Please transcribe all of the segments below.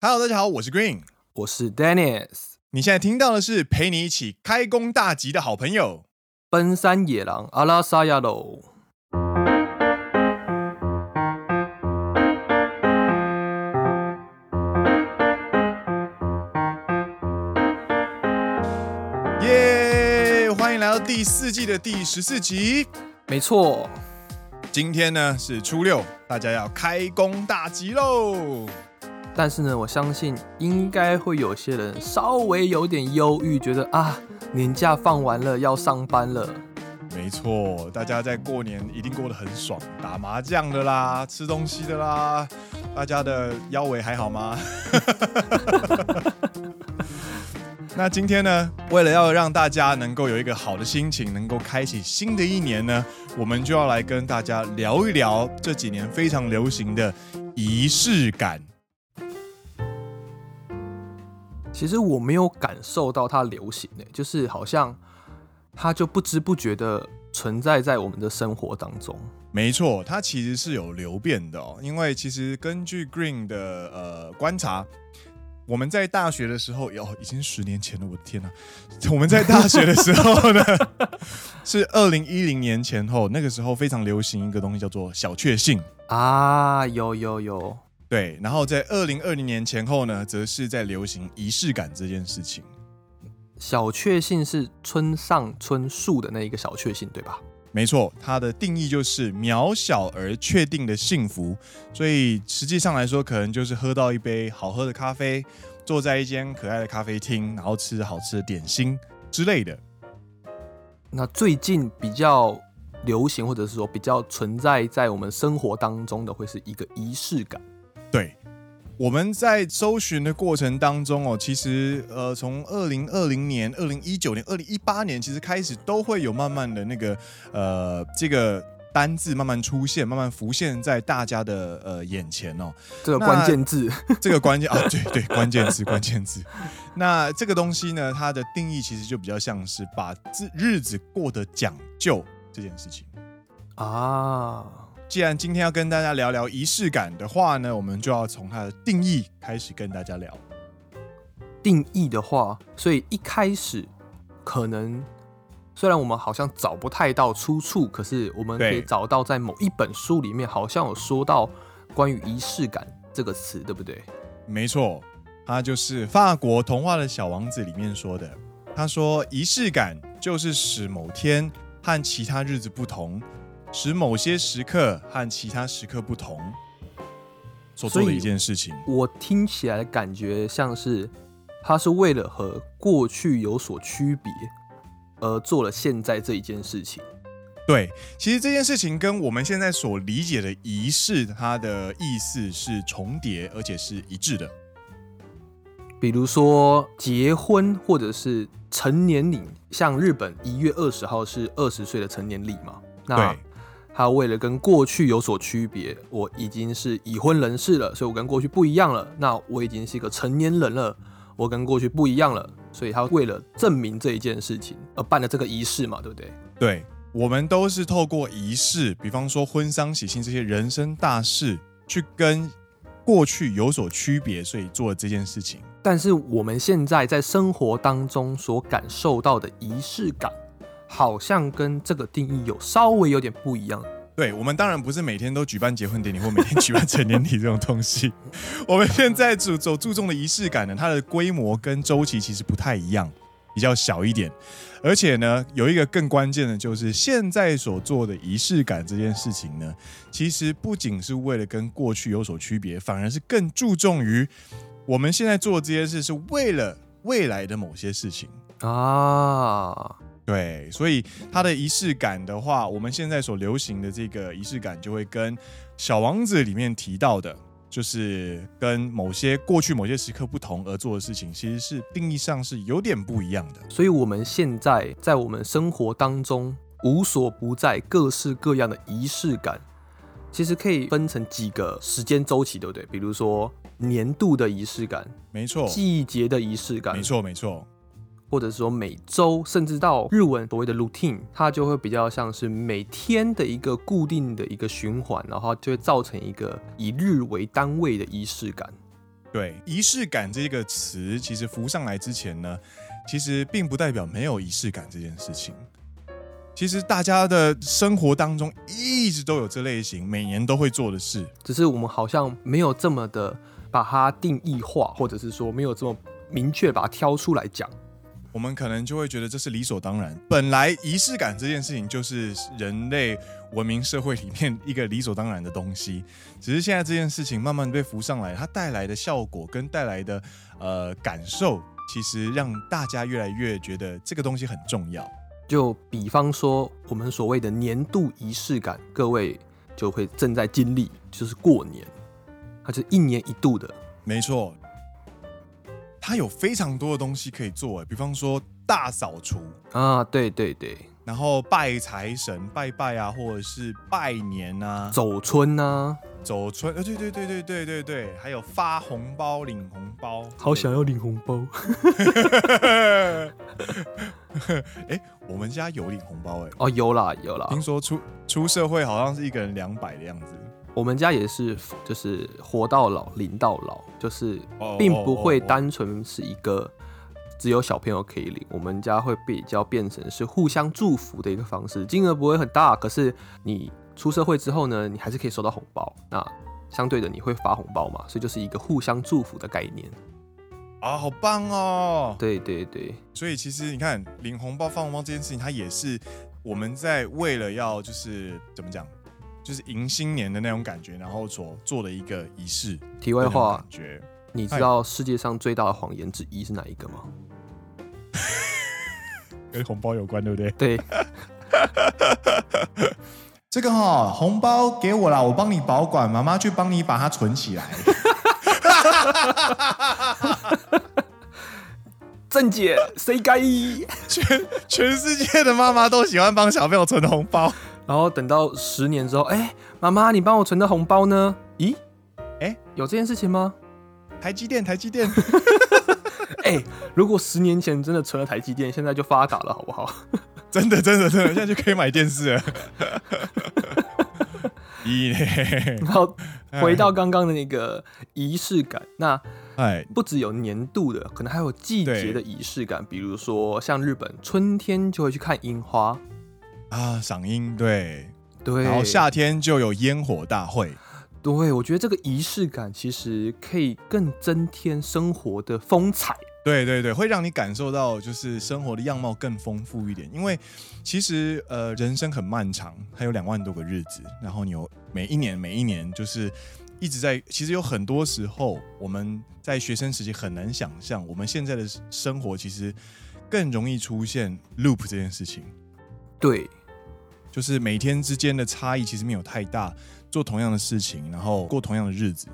Hello，大家好，我是 Green，我是 Dennis。你现在听到的是陪你一起开工大吉的好朋友——奔山野狼阿拉萨亚喽。耶！欢迎来到第四季的第十四集。没错，今天呢是初六，大家要开工大吉喽。但是呢，我相信应该会有些人稍微有点忧郁，觉得啊，年假放完了要上班了。没错，大家在过年一定过得很爽，打麻将的啦，吃东西的啦，大家的腰围还好吗？那今天呢，为了要让大家能够有一个好的心情，能够开启新的一年呢，我们就要来跟大家聊一聊这几年非常流行的仪式感。其实我没有感受到它流行诶，就是好像它就不知不觉的存在在我们的生活当中。没错，它其实是有流变的哦。因为其实根据 Green 的呃观察，我们在大学的时候，哟，已经十年前了，我的天哪！我们在大学的时候呢，是二零一零年前后，那个时候非常流行一个东西叫做小确幸啊，有有有。对，然后在二零二零年前后呢，则是在流行仪式感这件事情。小确幸是村上春树的那一个小确幸，对吧？没错，它的定义就是渺小而确定的幸福。所以实际上来说，可能就是喝到一杯好喝的咖啡，坐在一间可爱的咖啡厅，然后吃好吃的点心之类的。那最近比较流行，或者是说比较存在在我们生活当中的，会是一个仪式感。对，我们在搜寻的过程当中哦，其实呃，从二零二零年、二零一九年、二零一八年，其实开始都会有慢慢的那个呃这个单字慢慢出现，慢慢浮现在大家的呃眼前哦。这个关键字，这个关键啊，对对，关键字，关键字。那这个东西呢，它的定义其实就比较像是把日子过得讲究这件事情啊。既然今天要跟大家聊聊仪式感的话呢，我们就要从它的定义开始跟大家聊。定义的话，所以一开始可能虽然我们好像找不太到出处，可是我们可以找到在某一本书里面好像有说到关于仪式感这个词，对不对？没错，它就是法国童话的小王子里面说的。他说，仪式感就是使某天和其他日子不同。使某些时刻和其他时刻不同所做的一件事情，我听起来的感觉像是他是为了和过去有所区别而做了现在这一件事情。对，其实这件事情跟我们现在所理解的仪式，它的意思是重叠而且是一致的。比如说结婚或者是成年礼，像日本一月二十号是二十岁的成年礼嘛？那对。他为了跟过去有所区别，我已经是已婚人士了，所以我跟过去不一样了。那我已经是一个成年人了，我跟过去不一样了，所以他为了证明这一件事情而办了这个仪式嘛，对不对？对，我们都是透过仪式，比方说婚丧喜庆这些人生大事，去跟过去有所区别，所以做了这件事情。但是我们现在在生活当中所感受到的仪式感。好像跟这个定义有稍微有点不一样。对，我们当然不是每天都举办结婚典礼或每天举办成年礼这种东西。我们现在主走注重的仪式感呢，它的规模跟周期其实不太一样，比较小一点。而且呢，有一个更关键的就是现在所做的仪式感这件事情呢，其实不仅是为了跟过去有所区别，反而是更注重于我们现在做的这些事是为了未来的某些事情啊。对，所以它的仪式感的话，我们现在所流行的这个仪式感，就会跟《小王子》里面提到的，就是跟某些过去某些时刻不同而做的事情，其实是定义上是有点不一样的。所以我们现在在我们生活当中无所不在、各式各样的仪式感，其实可以分成几个时间周期，对不对？比如说年度的仪式感，没错；季节的仪式感，没错，没错。或者说每周，甚至到日文所谓的 routine，它就会比较像是每天的一个固定的一个循环，然后就会造成一个以日为单位的仪式感。对，仪式感这个词其实浮上来之前呢，其实并不代表没有仪式感这件事情。其实大家的生活当中一直都有这类型，每年都会做的事，只是我们好像没有这么的把它定义化，或者是说没有这么明确把它挑出来讲。我们可能就会觉得这是理所当然。本来仪式感这件事情就是人类文明社会里面一个理所当然的东西，只是现在这件事情慢慢被浮上来，它带来的效果跟带来的呃感受，其实让大家越来越觉得这个东西很重要。就比方说，我们所谓的年度仪式感，各位就会正在经历，就是过年，它是一年一度的。没错，它有非常多的东西可以做，比方说大扫除。啊，对对对，然后拜财神、拜拜啊，或者是拜年啊，走春啊。走春，呃，对对对对对对对，还有发红包、领红包，好想要领红包。哎，我们家有领红包哎，哦，有啦有啦，听说出出社会好像是一个人两百的样子。我们家也是，就是活到老领到老，就是并不会单纯是一个只有小朋友可以领，我们家会比较变成是互相祝福的一个方式，金额不会很大，可是你。出社会之后呢，你还是可以收到红包。那相对的，你会发红包嘛？所以就是一个互相祝福的概念。啊，好棒哦！对对对，所以其实你看，领红包、发红包这件事情，它也是我们在为了要就是怎么讲，就是迎新年的那种感觉，然后所做的一个仪式。题外话，感觉你知道世界上最大的谎言之一是哪一个吗？跟红包有关，对不对？对。这个哈、哦、红包给我啦，我帮你保管，妈妈去帮你把它存起来。正解，谁该？全全世界的妈妈都喜欢帮小朋友存红包，然后等到十年之后，哎，妈妈，你帮我存的红包呢？咦，哎，有这件事情吗？台积电，台积电。哎，如果十年前真的存了台积电，现在就发达了，好不好？真的，真的，真的，现在就可以买电视了。一，然后回到刚刚的那个仪式感，那哎，不只有年度的，可能还有季节的仪式感，比如说像日本春天就会去看樱花啊，赏樱，对对，然后夏天就有烟火大会，对，我觉得这个仪式感其实可以更增添生活的风采。对对对，会让你感受到就是生活的样貌更丰富一点。因为其实呃，人生很漫长，还有两万多个日子，然后你有每一年每一年就是一直在。其实有很多时候，我们在学生时期很难想象，我们现在的生活其实更容易出现 loop 这件事情。对，就是每天之间的差异其实没有太大，做同样的事情，然后过同样的日子。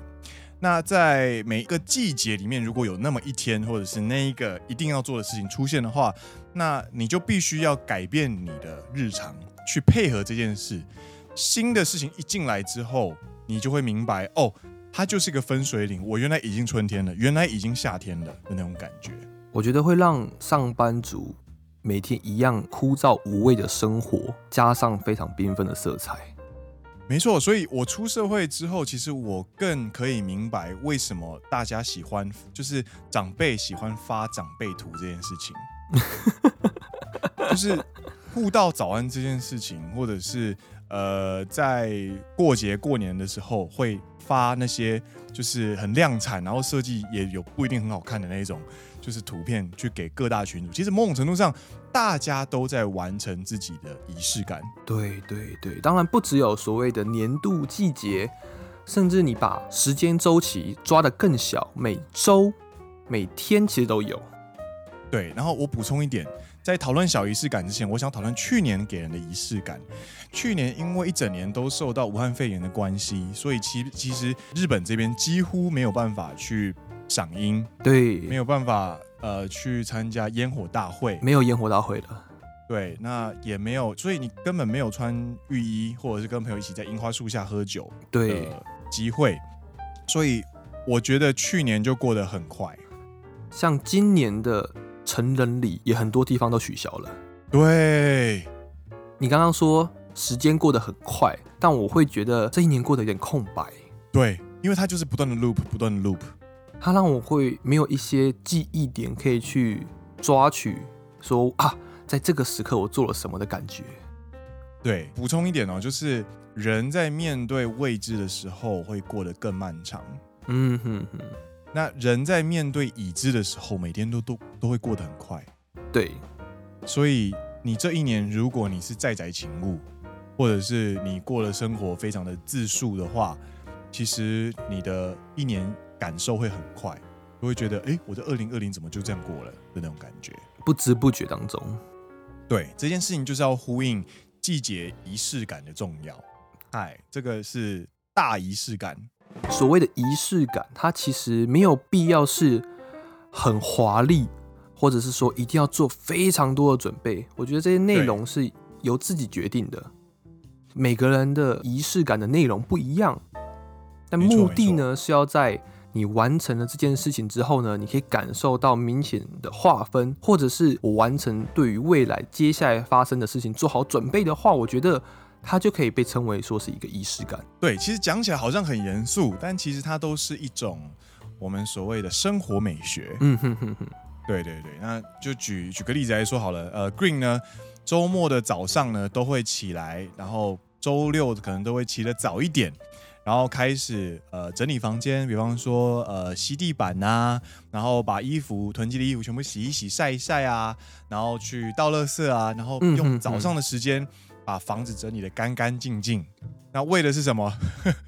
那在每一个季节里面，如果有那么一天，或者是那一个一定要做的事情出现的话，那你就必须要改变你的日常，去配合这件事。新的事情一进来之后，你就会明白，哦，它就是一个分水岭。我原来已经春天了，原来已经夏天了的那种感觉。我觉得会让上班族每天一样枯燥无味的生活，加上非常缤纷的色彩。没错，所以我出社会之后，其实我更可以明白为什么大家喜欢，就是长辈喜欢发长辈图这件事情，就是互道早安这件事情，或者是呃，在过节过年的时候会发那些就是很量产，然后设计也有不一定很好看的那种。就是图片去给各大群组，其实某种程度上，大家都在完成自己的仪式感。对对对，当然不只有所谓的年度、季节，甚至你把时间周期抓得更小，每周、每天其实都有。对，然后我补充一点，在讨论小仪式感之前，我想讨论去年给人的仪式感。去年因为一整年都受到武汉肺炎的关系，所以其其实日本这边几乎没有办法去。赏樱，对，没有办法呃去参加烟火大会，没有烟火大会的，对，那也没有，所以你根本没有穿浴衣，或者是跟朋友一起在樱花树下喝酒对。机会，所以我觉得去年就过得很快，像今年的成人礼也很多地方都取消了，对，你刚刚说时间过得很快，但我会觉得这一年过得有点空白，对，因为它就是不断的 loop，不断的 loop。它让我会没有一些记忆点可以去抓取说，说啊，在这个时刻我做了什么的感觉。对，补充一点哦，就是人在面对未知的时候会过得更漫长。嗯哼哼。那人在面对已知的时候，每天都都都会过得很快。对，所以你这一年，如果你是在宅勤务，或者是你过了生活非常的自述的话，其实你的一年感受会很快，就会觉得，哎，我的二零二零怎么就这样过了的那种感觉，不知不觉当中。对，这件事情就是要呼应。季节仪式感的重要，哎，这个是大仪式感。所谓的仪式感，它其实没有必要是很华丽，或者是说一定要做非常多的准备。我觉得这些内容是由自己决定的。每个人的仪式感的内容不一样，但目的呢是要在。你完成了这件事情之后呢，你可以感受到明显的划分，或者是我完成对于未来接下来发生的事情做好准备的话，我觉得它就可以被称为说是一个仪式感。对，其实讲起来好像很严肃，但其实它都是一种我们所谓的生活美学。嗯哼哼哼，对对对，那就举举个例子来说好了，呃，Green 呢，周末的早上呢都会起来，然后周六可能都会起得早一点。然后开始呃整理房间，比方说呃吸地板呐、啊，然后把衣服囤积的衣服全部洗一洗、晒一晒啊，然后去倒垃圾啊，然后用早上的时间把房子整理的干干净净。那为的是什么？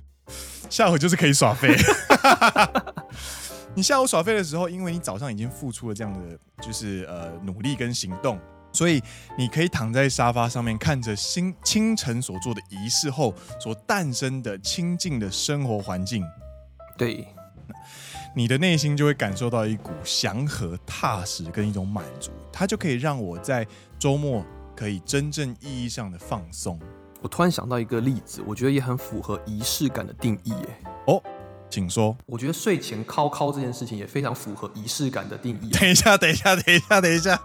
下午就是可以耍废。你下午耍废的时候，因为你早上已经付出了这样的就是呃努力跟行动。所以你可以躺在沙发上面，看着清清晨所做的仪式后所诞生的清静的生活环境，对，你的内心就会感受到一股祥和、踏实跟一种满足，它就可以让我在周末可以真正意义上的放松。我突然想到一个例子，我觉得也很符合仪式感的定义，耶。哦，请说。我觉得睡前敲敲这件事情也非常符合仪式感的定义。等一下，等一下，等一下，等一下。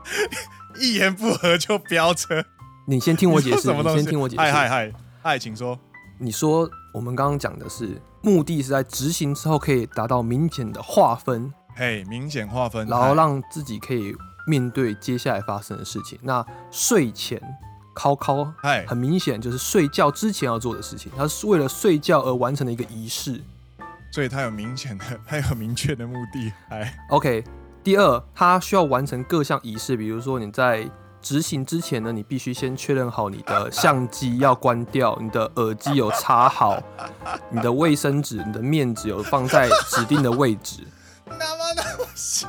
一言不合就飙车，你先听我解释。你，你先听我解释。嗨嗨嗨，嗨，请说。你说我们刚刚讲的是目的是在执行之后可以达到明显的划分，嘿，明显划分，然后让自己可以面对接下来发生的事情。那睡前敲敲，哎，很明显就是睡觉之前要做的事情，它是为了睡觉而完成的一个仪式，所以它有明显的，它有明确的目的。哎，OK。第二，它需要完成各项仪式，比如说你在执行之前呢，你必须先确认好你的相机要关掉，你的耳机有插好，你的卫生纸、你的面纸有放在指定的位置。那么那么细。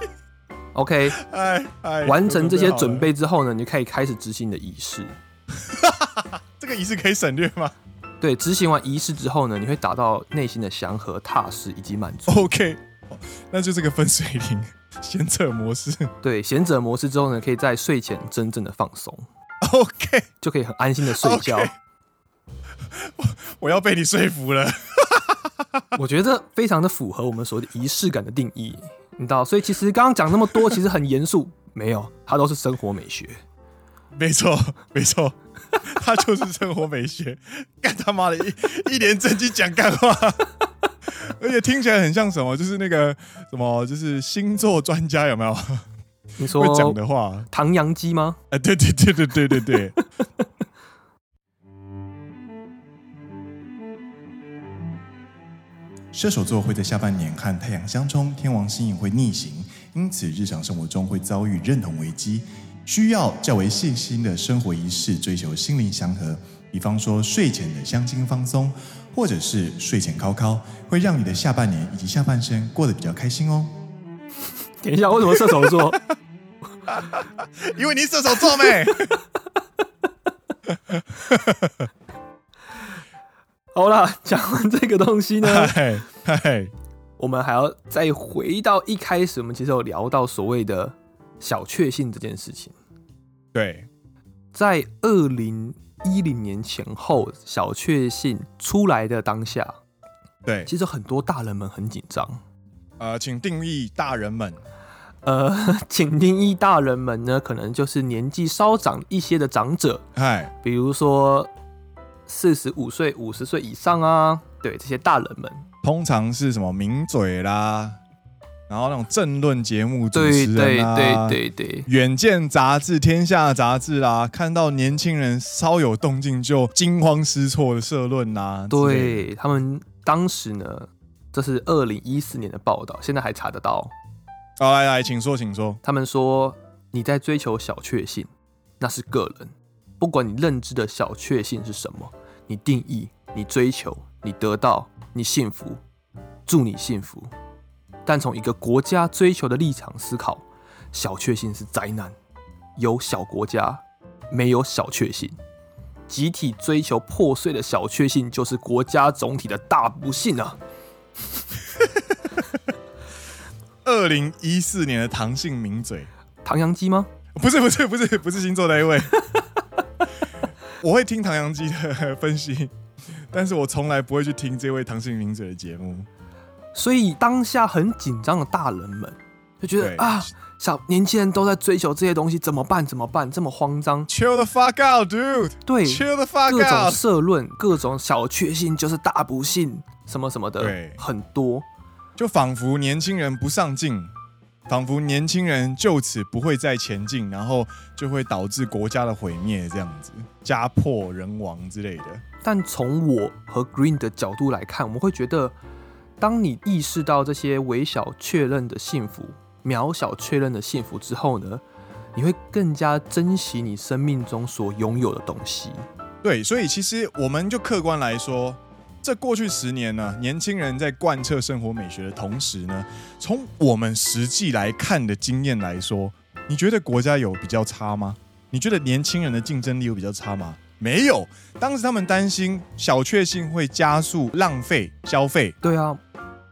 OK，哎哎，完成这些准备之后呢，你就可以开始执行你的仪式。这个仪式可以省略吗？对，执行完仪式之后呢，你会达到内心的祥和、踏实以及满足。OK，那就这个分水岭。贤者模式，对，贤者模式之后呢，可以在睡前真正的放松，OK，就可以很安心的睡觉。Okay. 我我要被你说服了，我觉得非常的符合我们所谓的仪式感的定义，你知道，所以其实刚刚讲那么多，其实很严肃，没有，它都是生活美学，没错，没错，它就是生活美学，干他妈的一一脸正经讲干话。而且听起来很像什么，就是那个什么，就是星座专家有没有？你说会讲的话，唐阳鸡吗？哎，对对对对对对对。射手座会在下半年和太阳相冲，天王星也会逆行，因此日常生活中会遭遇认同危机，需要较为细心的生活仪式，追求心灵祥和。比方说睡前的香精放松，或者是睡前敲敲，会让你的下半年以及下半生过得比较开心哦。等一下，为什么射手座？因为你射手座没。好了，讲完这个东西呢，嗨嗨，我们还要再回到一开始，我们其实有聊到所谓的小确幸这件事情。对，在二零。一零年前后，小确幸出来的当下，对，其实很多大人们很紧张。呃，请定义大人们。呃，请定义大人们呢，可能就是年纪稍长一些的长者，嗨，比如说四十五岁、五十岁以上啊，对，这些大人们，通常是什么名嘴啦，然后那种政论节目主持人啊，对对对对，远见杂志、天下杂志啦，看到年轻人稍有动静就惊慌失措的社论呐，对他们当时呢，这是二零一四年的报道，现在还查得到。好，来来，请说，请说。他们说你在追求小确幸，那是个人，不管你认知的小确幸是什么，你定义、你追求、你得到、你幸福，祝你幸福。但从一个国家追求的立场思考，小确幸是灾难。有小国家，没有小确幸。集体追求破碎的小确幸，就是国家总体的大不幸啊！二零一四年的唐姓名嘴，唐阳鸡吗？不是，不是，不是，不是星座那一位。我会听唐阳鸡的分析，但是我从来不会去听这位唐姓名嘴的节目。所以当下很紧张的大人们就觉得啊，小年轻人都在追求这些东西，怎么办？怎么办？这么慌张？Chill the fuck out, dude！对，Chill the fuck out！各种社论，各种小确幸就是大不幸，什么什么的，对，很多，就仿佛年轻人不上进，仿佛年轻人就此不会再前进，然后就会导致国家的毁灭，这样子，家破人亡之类的。但从我和 Green 的角度来看，我们会觉得。当你意识到这些微小确认的幸福、渺小确认的幸福之后呢，你会更加珍惜你生命中所拥有的东西。对，所以其实我们就客观来说，这过去十年呢，年轻人在贯彻生活美学的同时呢，从我们实际来看的经验来说，你觉得国家有比较差吗？你觉得年轻人的竞争力有比较差吗？没有。当时他们担心小确幸会加速浪费消费。对啊。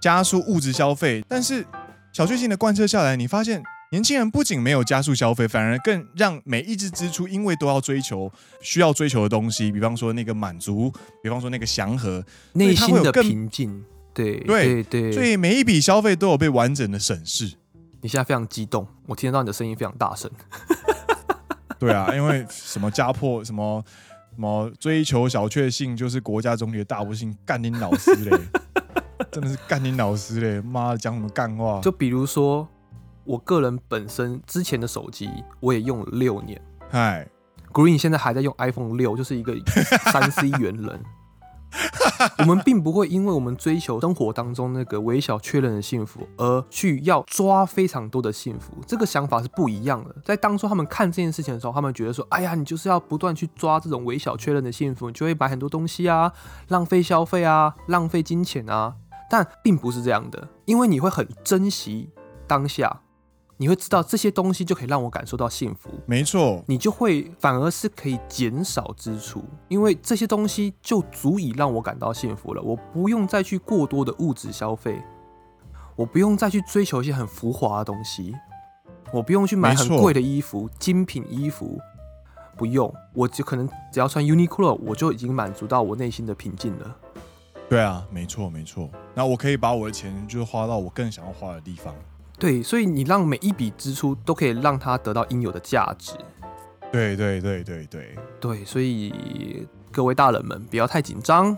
加速物质消费，但是小确幸的贯彻下来，你发现年轻人不仅没有加速消费，反而更让每一支支出，因为都要追求需要追求的东西，比方说那个满足，比方说那个祥和，内心的平静。对对对，所以每一笔消费都有被完整的审视。你现在非常激动，我听得到你的声音非常大声。对啊，因为什么家破什么什么追求小确幸，就是国家总体的大不幸，干你老师嘞！真的是干你老师嘞！妈的，讲什么干话？就比如说，我个人本身之前的手机，我也用了六年。嗨，Green 现在还在用 iPhone 六，就是一个三 C 猿人。我们并不会因为我们追求生活当中那个微小确认的幸福，而去要抓非常多的幸福。这个想法是不一样的。在当初他们看这件事情的时候，他们觉得说：“哎呀，你就是要不断去抓这种微小确认的幸福，你就会买很多东西啊，浪费消费啊，浪费金钱啊。”但并不是这样的，因为你会很珍惜当下，你会知道这些东西就可以让我感受到幸福。没错，你就会反而是可以减少支出，因为这些东西就足以让我感到幸福了。我不用再去过多的物质消费，我不用再去追求一些很浮华的东西，我不用去买很贵的衣服、精品衣服，不用，我就可能只要穿 Uniqlo，我就已经满足到我内心的平静了。对啊，没错没错。那我可以把我的钱就是花到我更想要花的地方。对，所以你让每一笔支出都可以让它得到应有的价值。对对对对对对，所以各位大人们不要太紧张。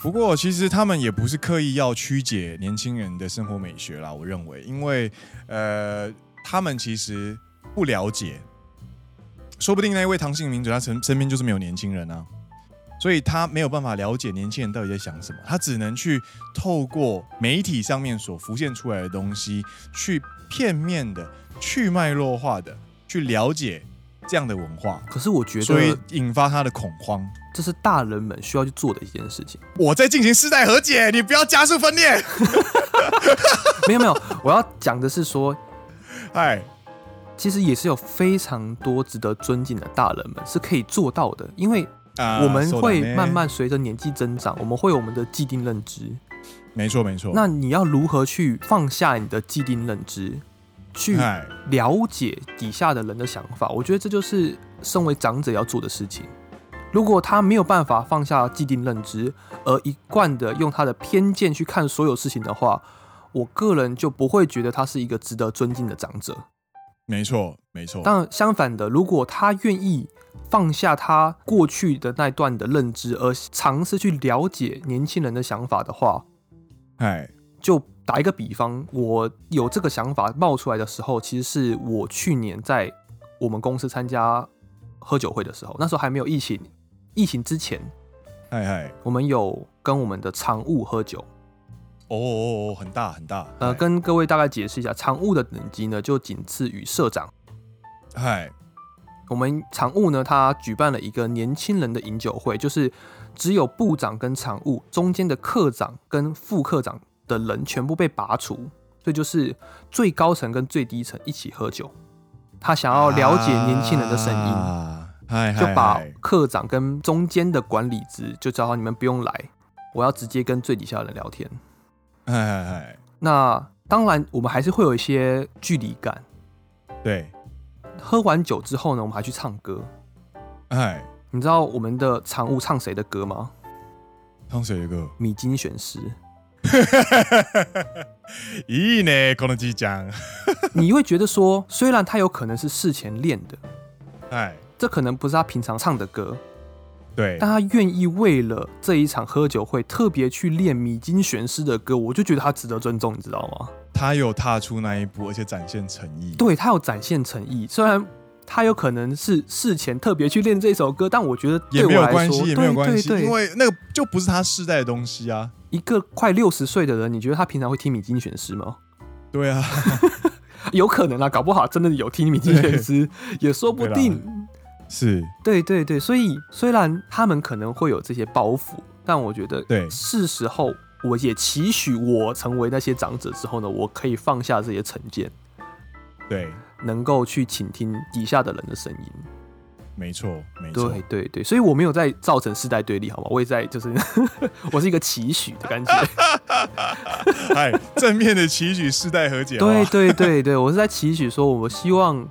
不过其实他们也不是刻意要曲解年轻人的生活美学啦，我认为，因为呃，他们其实不了解，说不定那一位唐姓名嘴他身身边就是没有年轻人啊。所以他没有办法了解年轻人到底在想什么，他只能去透过媒体上面所浮现出来的东西，去片面的、去脉络化的去了解这样的文化。可是我觉得，所以引发他的恐慌，这是大人们需要去做的一件事情。我在进行世代和解，你不要加速分裂。没有没有，我要讲的是说，哎，其实也是有非常多值得尊敬的大人们是可以做到的，因为。我们会慢慢随着年纪增长，我们会有我们的既定认知。没错，没错。那你要如何去放下你的既定认知，去了解底下的人的想法？我觉得这就是身为长者要做的事情。如果他没有办法放下既定认知，而一贯的用他的偏见去看所有事情的话，我个人就不会觉得他是一个值得尊敬的长者。没错，没错。但相反的，如果他愿意。放下他过去的那段的认知，而尝试去了解年轻人的想法的话，哎，就打一个比方，我有这个想法冒出来的时候，其实是我去年在我们公司参加喝酒会的时候，那时候还没有疫情，疫情之前，哎哎，我们有跟我们的常务喝酒。哦哦哦，很大很大。呃，跟各位大概解释一下，常务的等级呢，就仅次于社长。嗨，我们常务呢，他举办了一个年轻人的饮酒会，就是只有部长跟常务中间的课长跟副课长的人全部被拔除，所以就是最高层跟最低层一起喝酒。他想要了解年轻人的声音，啊、就把课长跟中间的管理职就叫好你们不用来，我要直接跟最底下的人聊天。哎哎哎，那当然，我们还是会有一些距离感。对，喝完酒之后呢，我们还去唱歌。哎，你知道我们的常务唱谁的歌吗？唱谁的歌？米津玄师。咦呢，可能即讲。你会觉得说，虽然他有可能是事前练的，哎，这可能不是他平常唱的歌。对，但他愿意为了这一场喝酒会特别去练米津玄师的歌，我就觉得他值得尊重，你知道吗？他有踏出那一步，而且展现诚意。对，他有展现诚意，虽然他有可能是事前特别去练这首歌，但我觉得也没有关系，也没有关系，因为那个就不是他世代的东西啊。一个快六十岁的人，你觉得他平常会听米津玄师吗？对啊，有可能啊，搞不好真的有听米津玄师，也说不定。是对对对，所以虽然他们可能会有这些包袱，但我觉得对，是时候我也期许我成为那些长者之后呢，我可以放下这些成见，对，能够去倾听底下的人的声音。没错，没错，对对对，所以我没有在造成世代对立，好吗？我也在，就是 我是一个期许的感觉，哎，正面的期许，世代和解。对对对对，我是在期许说，我希望。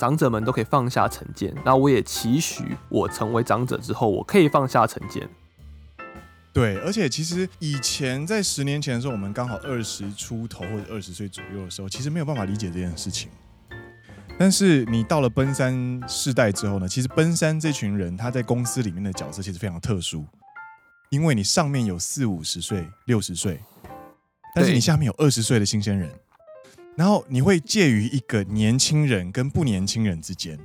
长者们都可以放下成见，那我也期许我成为长者之后，我可以放下成见。对，而且其实以前在十年前的时候，我们刚好二十出头或者二十岁左右的时候，其实没有办法理解这件事情。但是你到了奔三世代之后呢，其实奔三这群人他在公司里面的角色其实非常特殊，因为你上面有四五十岁、六十岁，但是你下面有二十岁的新鲜人。然后你会介于一个年轻人跟不年轻人之间，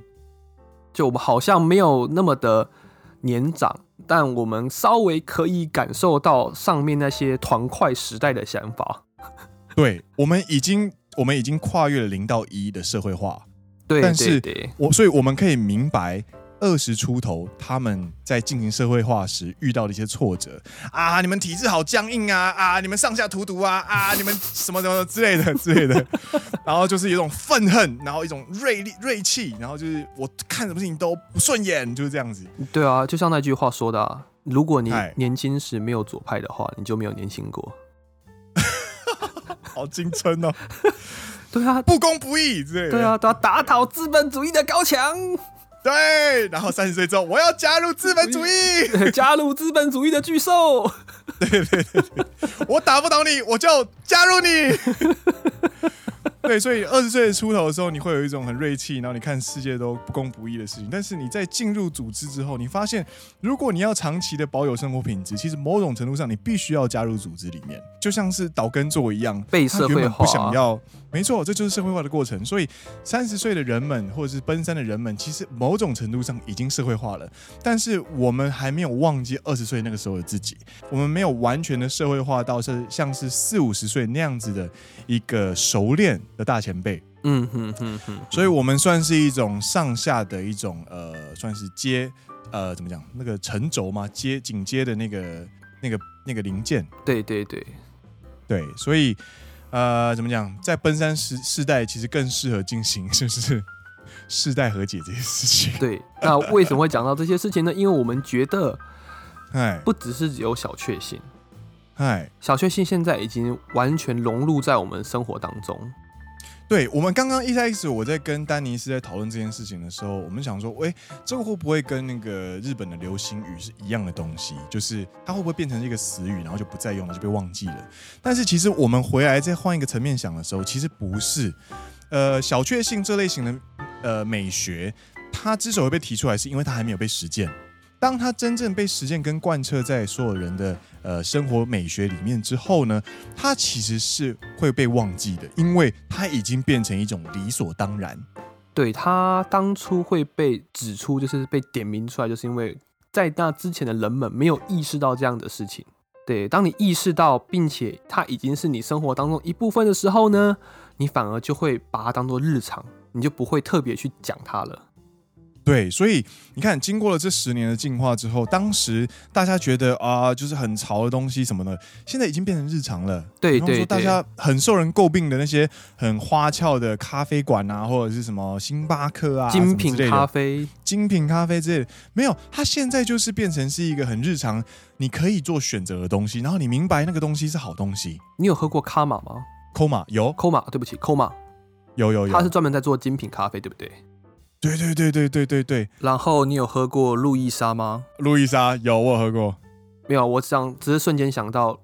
就我们好像没有那么的年长，但我们稍微可以感受到上面那些团块时代的想法。对，我们已经我们已经跨越了零到一的社会化，对，但是我所以我们可以明白。二十出头，他们在进行社会化时遇到的一些挫折啊！你们体制好僵硬啊！啊！你们上下荼毒啊！啊！你们什么什么之类的 之类的，然后就是有一种愤恨，然后一种锐利锐气，然后就是我看什么事情都不顺眼，就是这样子。对啊，就像那句话说的啊，如果你年轻时没有左派的话，你就没有年轻过。好青春哦！对啊，不公不义之类的。对啊，都要打倒资本主义的高墙。对，然后三十岁之后，我要加入资本主义，加入资本主义的巨兽。对对对对，我打不倒你，我就加入你。对，所以二十岁出头的时候，你会有一种很锐气，然后你看世界都不公不义的事情。但是你在进入组织之后，你发现，如果你要长期的保有生活品质，其实某种程度上，你必须要加入组织里面，就像是岛根座一样，被社会化。不想要，没错，这就是社会化的过程。所以三十岁的人们，或者是奔三的人们，其实某种程度上已经社会化了。但是我们还没有忘记二十岁那个时候的自己，我们没有完全的社会化到是像是四五十岁那样子的一个熟练的大前辈，嗯哼哼哼，所以我们算是一种上下的一种呃，算是接呃，怎么讲？那个承轴嘛，接紧接的那个那个那个零件。对对对对，所以呃，怎么讲？在奔三时世代，其实更适合进行就 是世代和解这些事情。对，那为什么会讲到这些事情呢？因为我们觉得，哎，不只是只有小确幸。哎，小确幸现在已经完全融入在我们生活当中。对，我们刚刚一开始我在跟丹尼斯在讨论这件事情的时候，我们想说，喂，这个会不会跟那个日本的流行语是一样的东西？就是它会不会变成一个死语，然后就不再用了，就被忘记了？但是其实我们回来再换一个层面想的时候，其实不是。呃，小确幸这类型的呃美学，它之所以被提出来，是因为它还没有被实践。当它真正被实践跟贯彻在所有人的呃生活美学里面之后呢，它其实是会被忘记的，因为它已经变成一种理所当然。对，它当初会被指出，就是被点名出来，就是因为在那之前的人们没有意识到这样的事情。对，当你意识到，并且它已经是你生活当中一部分的时候呢，你反而就会把它当做日常，你就不会特别去讲它了。对，所以你看，经过了这十年的进化之后，当时大家觉得啊，就是很潮的东西什么的，现在已经变成日常了。对对，说大家很受人诟病的那些很花俏的咖啡馆啊，或者是什么星巴克啊，精品咖啡、精品咖啡之类的，没有，它现在就是变成是一个很日常，你可以做选择的东西，然后你明白那个东西是好东西。你有喝过卡玛吗？科玛有，科玛，对不起，科玛有有有，他是专门在做精品咖啡，对不对？对对对对对对对。然后你有喝过路易莎吗？路易莎有，我有喝过。没有，我想只是瞬间想到，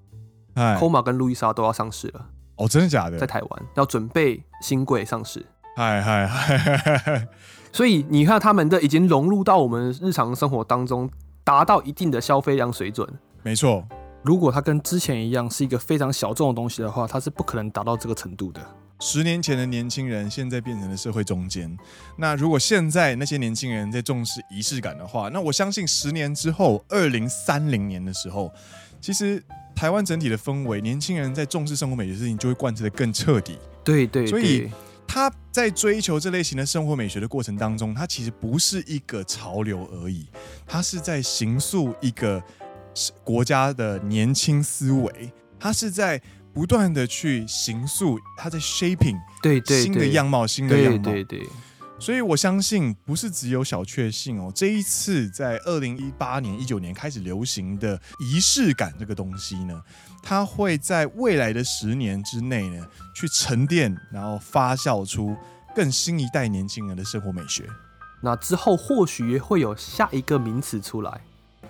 哎，COMA 跟路易莎都要上市了。哦，真的假的？在台湾要准备新贵上市。嗨嗨嗨！所以你看，他们的已经融入到我们日常生活当中，达到一定的消费量水准。没错，如果它跟之前一样是一个非常小众的东西的话，它是不可能达到这个程度的。十年前的年轻人，现在变成了社会中间。那如果现在那些年轻人在重视仪式感的话，那我相信十年之后，二零三零年的时候，其实台湾整体的氛围，年轻人在重视生活美学的事情就会贯彻的更彻底。对对，对，所以他在追求这类型的生活美学的过程当中，他其实不是一个潮流而已，他是在形塑一个国家的年轻思维，他是在。不断的去形塑，它在 shaping 对对新的样貌，新的样貌，对对对。所以我相信，不是只有小确幸哦。这一次在二零一八年、一九年开始流行的仪式感这个东西呢，它会在未来的十年之内呢，去沉淀，然后发酵出更新一代年轻人的生活美学。那之后或许会有下一个名词出来。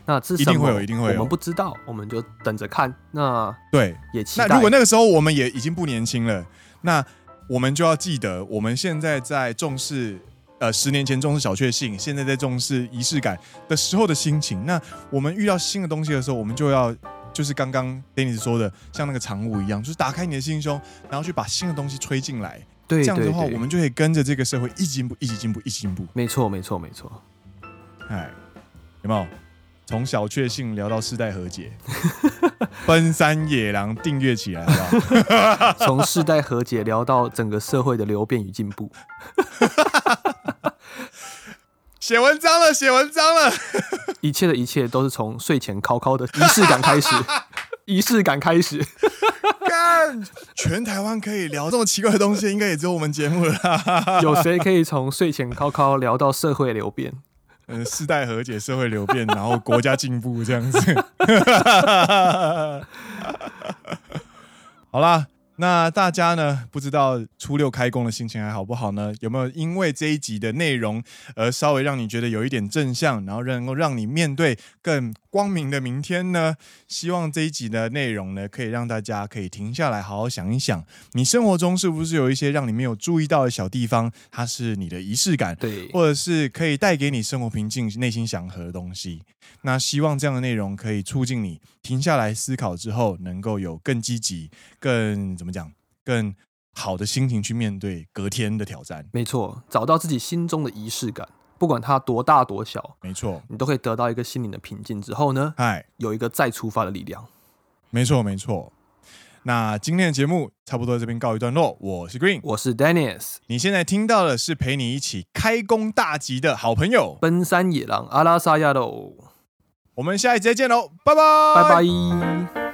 那一定会有，一定会有。我们不知道，我们就等着看。那对，也期待。那如果那个时候我们也已经不年轻了，那我们就要记得，我们现在在重视，呃，十年前重视小确幸，现在在重视仪式感的时候的心情。那我们遇到新的东西的时候，我们就要就是刚刚 Dennis 说的，像那个长雾一样，就是打开你的心胸，然后去把新的东西吹进来。对，这样的话，我们就可以跟着这个社会一起进步，一起进步，一起进步。没错，没错，没错。哎，有没有？从小确幸聊到世代和解，奔山野狼订阅起来好不好？从世代和解聊到整个社会的流变与进步，写文章了，写文章了，一切的一切都是从睡前考考的仪式感开始，仪式感开始。干，全台湾可以聊这么奇怪的东西，应该也只有我们节目了。有谁可以从睡前考考聊到社会流变？嗯，世代和解，社会流变，然后国家进步，这样子。好啦。那大家呢？不知道初六开工的心情还好不好呢？有没有因为这一集的内容而稍微让你觉得有一点正向，然后能够让你面对更光明的明天呢？希望这一集的内容呢，可以让大家可以停下来好好想一想，你生活中是不是有一些让你没有注意到的小地方，它是你的仪式感，对，或者是可以带给你生活平静、内心祥和的东西。那希望这样的内容可以促进你停下来思考之后，能够有更积极、更怎么讲、更好的心情去面对隔天的挑战。没错，找到自己心中的仪式感，不管它多大多小，没错，你都可以得到一个心灵的平静。之后呢，哎，有一个再出发的力量。没错，没错。那今天的节目差不多在这边告一段落。我是 Green，我是 Dennis。你现在听到的是陪你一起开工大吉的好朋友——奔山野狼阿拉萨亚喽。我们下一集再见喽，拜拜，拜拜。